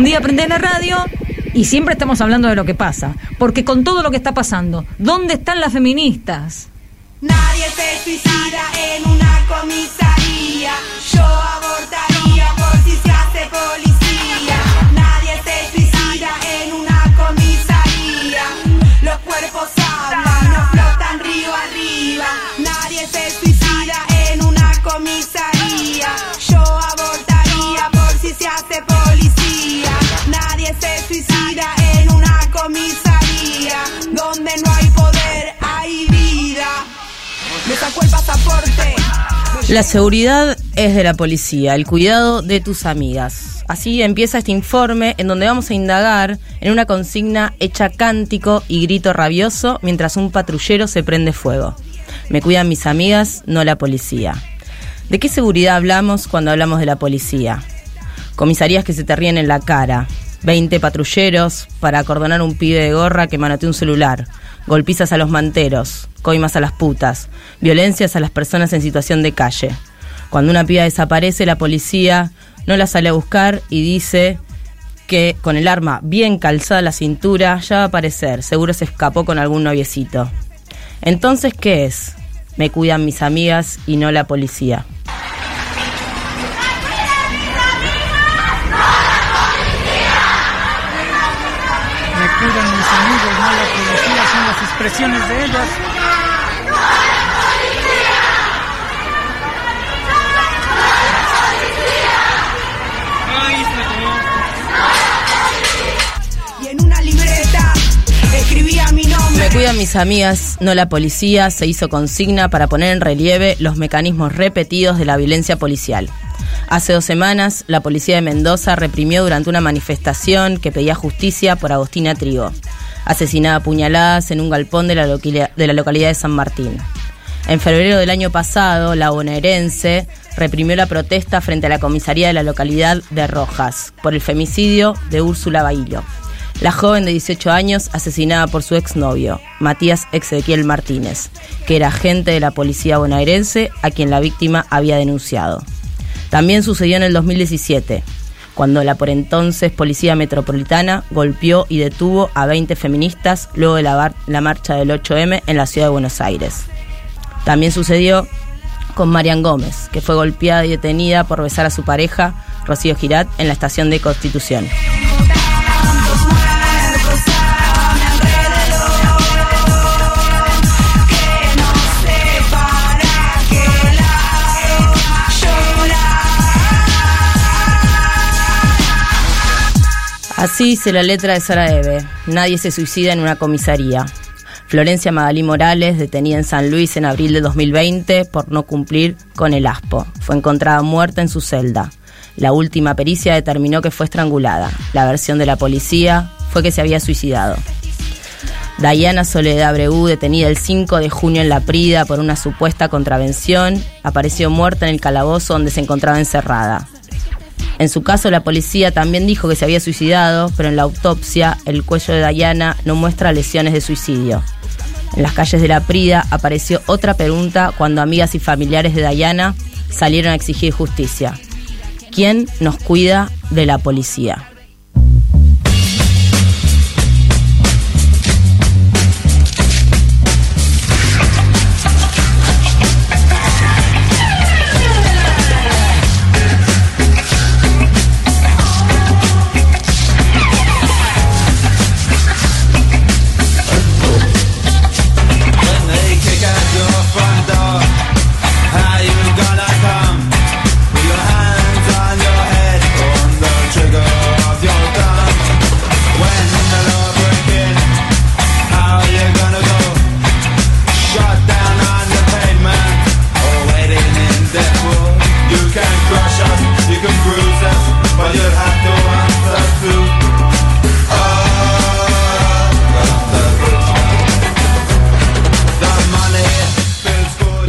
Un día prende la radio y siempre estamos hablando de lo que pasa. Porque con todo lo que está pasando, ¿dónde están las feministas? Nadie se suicida en una comisaría. Yo abortaría por Me sacó el pasaporte. La seguridad es de la policía, el cuidado de tus amigas. Así empieza este informe en donde vamos a indagar en una consigna hecha cántico y grito rabioso mientras un patrullero se prende fuego. Me cuidan mis amigas, no la policía. ¿De qué seguridad hablamos cuando hablamos de la policía? Comisarías que se te ríen en la cara. 20 patrulleros para acordonar un pibe de gorra que manotea un celular. Golpizas a los manteros, coimas a las putas, violencias a las personas en situación de calle. Cuando una piba desaparece, la policía no la sale a buscar y dice que con el arma bien calzada a la cintura ya va a aparecer, seguro se escapó con algún noviecito. Entonces, ¿qué es? Me cuidan mis amigas y no la policía. Cuidan mis amigos, no la policía, son las expresiones de ellas. Me cuidan mis amigas, no la policía, se hizo consigna para poner en relieve los mecanismos repetidos de la violencia policial. Hace dos semanas, la policía de Mendoza reprimió durante una manifestación que pedía justicia por Agostina Trigo, asesinada a puñaladas en un galpón de la, localidad de San Martín. En febrero del año pasado, la bonaerense reprimió la protesta frente a la comisaría de la localidad de Rojas por el femicidio de Úrsula Baillo, la joven de 18 años asesinada por su exnovio, Matías Exequiel Martínez, que era agente de la policía bonaerense a quien la víctima había denunciado. También sucedió en el 2017, cuando la por entonces Policía Metropolitana golpeó y detuvo a 20 feministas luego de la marcha del 8M en la ciudad de Buenos Aires. También sucedió con Marian Gómez, que fue golpeada y detenida por besar a su pareja, Rocío Girat, en la estación de Constitución. Así dice la letra de Sara Eve. Nadie se suicida en una comisaría. Florencia Magalí Morales, detenida en San Luis en abril de 2020 por no cumplir con el ASPO. Fue encontrada muerta en su celda. La última pericia determinó que fue estrangulada. La versión de la policía fue que se había suicidado. Dayana Soledad Bregú, detenida el 5 de junio en La Prida por una supuesta contravención, apareció muerta en el calabozo donde se encontraba encerrada. En su caso, la policía también dijo que se había suicidado, pero en la autopsia el cuello de Dayana no muestra lesiones de suicidio. En las calles de La Prida apareció otra pregunta cuando amigas y familiares de Dayana salieron a exigir justicia. ¿Quién nos cuida de la policía?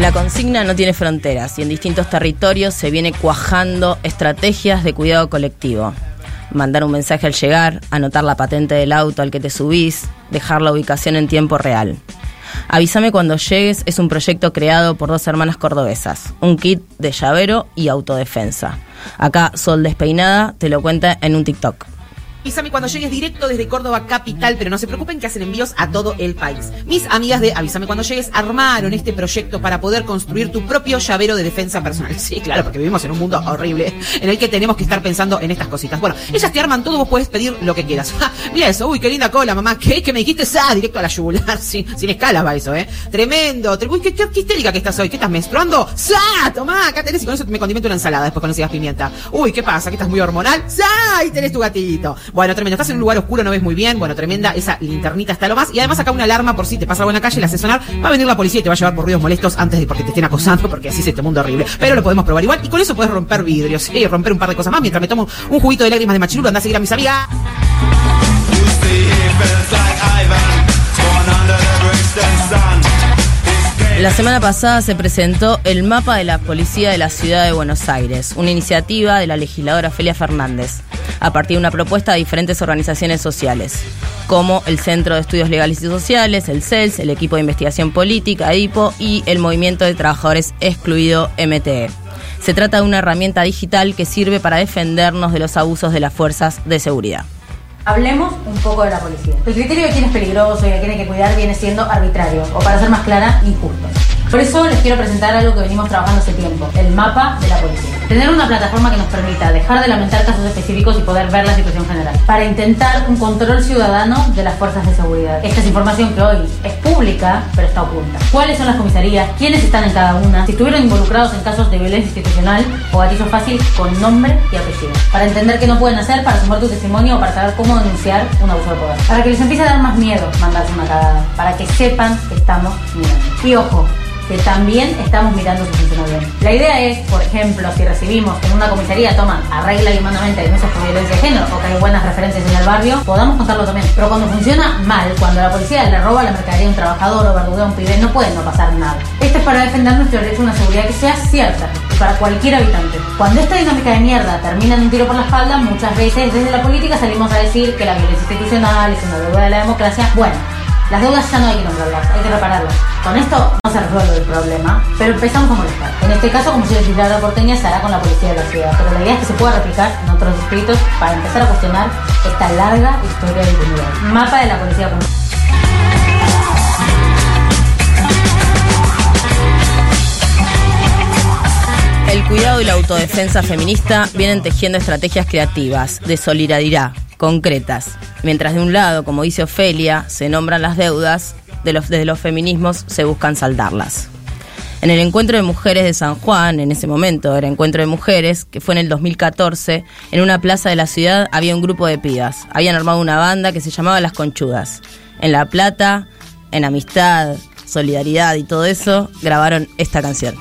La consigna no tiene fronteras y en distintos territorios se viene cuajando estrategias de cuidado colectivo. Mandar un mensaje al llegar, anotar la patente del auto al que te subís, dejar la ubicación en tiempo real. Avísame cuando llegues es un proyecto creado por dos hermanas cordobesas, un kit de llavero y autodefensa. Acá Sol Despeinada te lo cuenta en un TikTok. Avísame cuando llegues directo desde Córdoba Capital, pero no se preocupen que hacen envíos a todo el país. Mis amigas de Avísame cuando llegues armaron este proyecto para poder construir tu propio llavero de defensa personal. Sí, claro, porque vivimos en un mundo horrible en el que tenemos que estar pensando en estas cositas. Bueno, ellas te arman todo, vos puedes pedir lo que quieras. Mira eso, uy, qué linda cola, mamá. ¿Qué? ¿Qué me dijiste? Ah, directo a la yugular, sin, sin escalas va eso, ¿eh? Tremendo. Tre- Uy, qué, qué, qué histérica que estás hoy. ¿Qué estás menstruando? ¡Sa! Tomá, acá tenés y con eso me condimento una ensalada después cuando sigas pimienta. Uy, ¿qué pasa? ¿Que estás muy hormonal? ¡Sa! Ahí tenés tu gatito. Bueno, tremendo. Estás en un lugar oscuro, no ves muy bien. Bueno, tremenda. Esa linternita está lo más. Y además acá una alarma por si te pasa algo en la calle, la hace sonar. Va a venir la policía y te va a llevar por ruidos molestos antes de porque te estén acosando, porque así es este mundo horrible. Pero lo podemos probar igual. Y con eso puedes romper vidrios, sí, romper un par de cosas más. Mientras me tomo un juguito de lágrimas de machirulo, anda a seguir a mis amigas. La semana pasada se presentó el mapa de la policía de la ciudad de Buenos Aires, una iniciativa de la legisladora Ofelia Fernández, a partir de una propuesta de diferentes organizaciones sociales, como el Centro de Estudios Legales y Sociales, el CELS, el Equipo de Investigación Política, EDIPO, y el Movimiento de Trabajadores Excluido, MTE. Se trata de una herramienta digital que sirve para defendernos de los abusos de las fuerzas de seguridad. Hablemos un poco de la policía. El criterio de quién es peligroso y a quién hay que cuidar viene siendo arbitrario, o para ser más clara, injusto. Por eso les quiero presentar algo que venimos trabajando hace tiempo, el mapa de la policía. Tener una plataforma que nos permita dejar de lamentar casos específicos y poder ver la situación general, para intentar un control ciudadano de las fuerzas de seguridad. Esta es información que hoy es pública, pero está oculta. ¿Cuáles son las comisarías? ¿Quiénes están en cada una? Si estuvieron involucrados en casos de violencia institucional o gatillo fácil con nombre y apellido. Para entender qué no pueden hacer, para sumar tu testimonio o para saber cómo denunciar un abuso de poder. Para que les empiece a dar más miedo mandarse una cagada. Para que sepan que estamos mirando. Y ojo, que también estamos mirando si funciona bien. La idea es, por ejemplo, si recibimos en una comisaría toman a regla y humanamente denuncias por violencia de género o que hay buenas referencias en el barrio, podamos contarlo también. Pero cuando funciona mal, cuando la policía le roba la mercadería a un trabajador o verdudea a un pibe, no puede no pasar nada. Esto es para defender nuestro derecho a una seguridad que sea cierta para cualquier habitante. Cuando esta dinámica de mierda termina en un tiro por la espalda, muchas veces desde la política salimos a decir que la violencia institucional es una deuda de la democracia. Bueno, las deudas ya no hay que nombrarlas, hay que repararlas. Con esto no se resuelve el problema, pero empezamos a molestar. En este caso, como si legisladora porteña, se hará con la policía de la ciudad, pero la idea es que se pueda replicar en otros distritos para empezar a cuestionar esta larga historia de impunidad. Mapa de la policía. El cuidado y la autodefensa feminista vienen tejiendo estrategias creativas, de solidaridad, concretas. Mientras de un lado, como dice Ofelia, se nombran las deudas, de los, desde los feminismos se buscan saldarlas. En el encuentro de mujeres de San Juan, en ese momento era encuentro de mujeres, que fue en el 2014, en una plaza de la ciudad había un grupo de pibas. Habían armado una banda que se llamaba Las Conchudas. En La Plata, en amistad, solidaridad y todo eso, grabaron esta canción.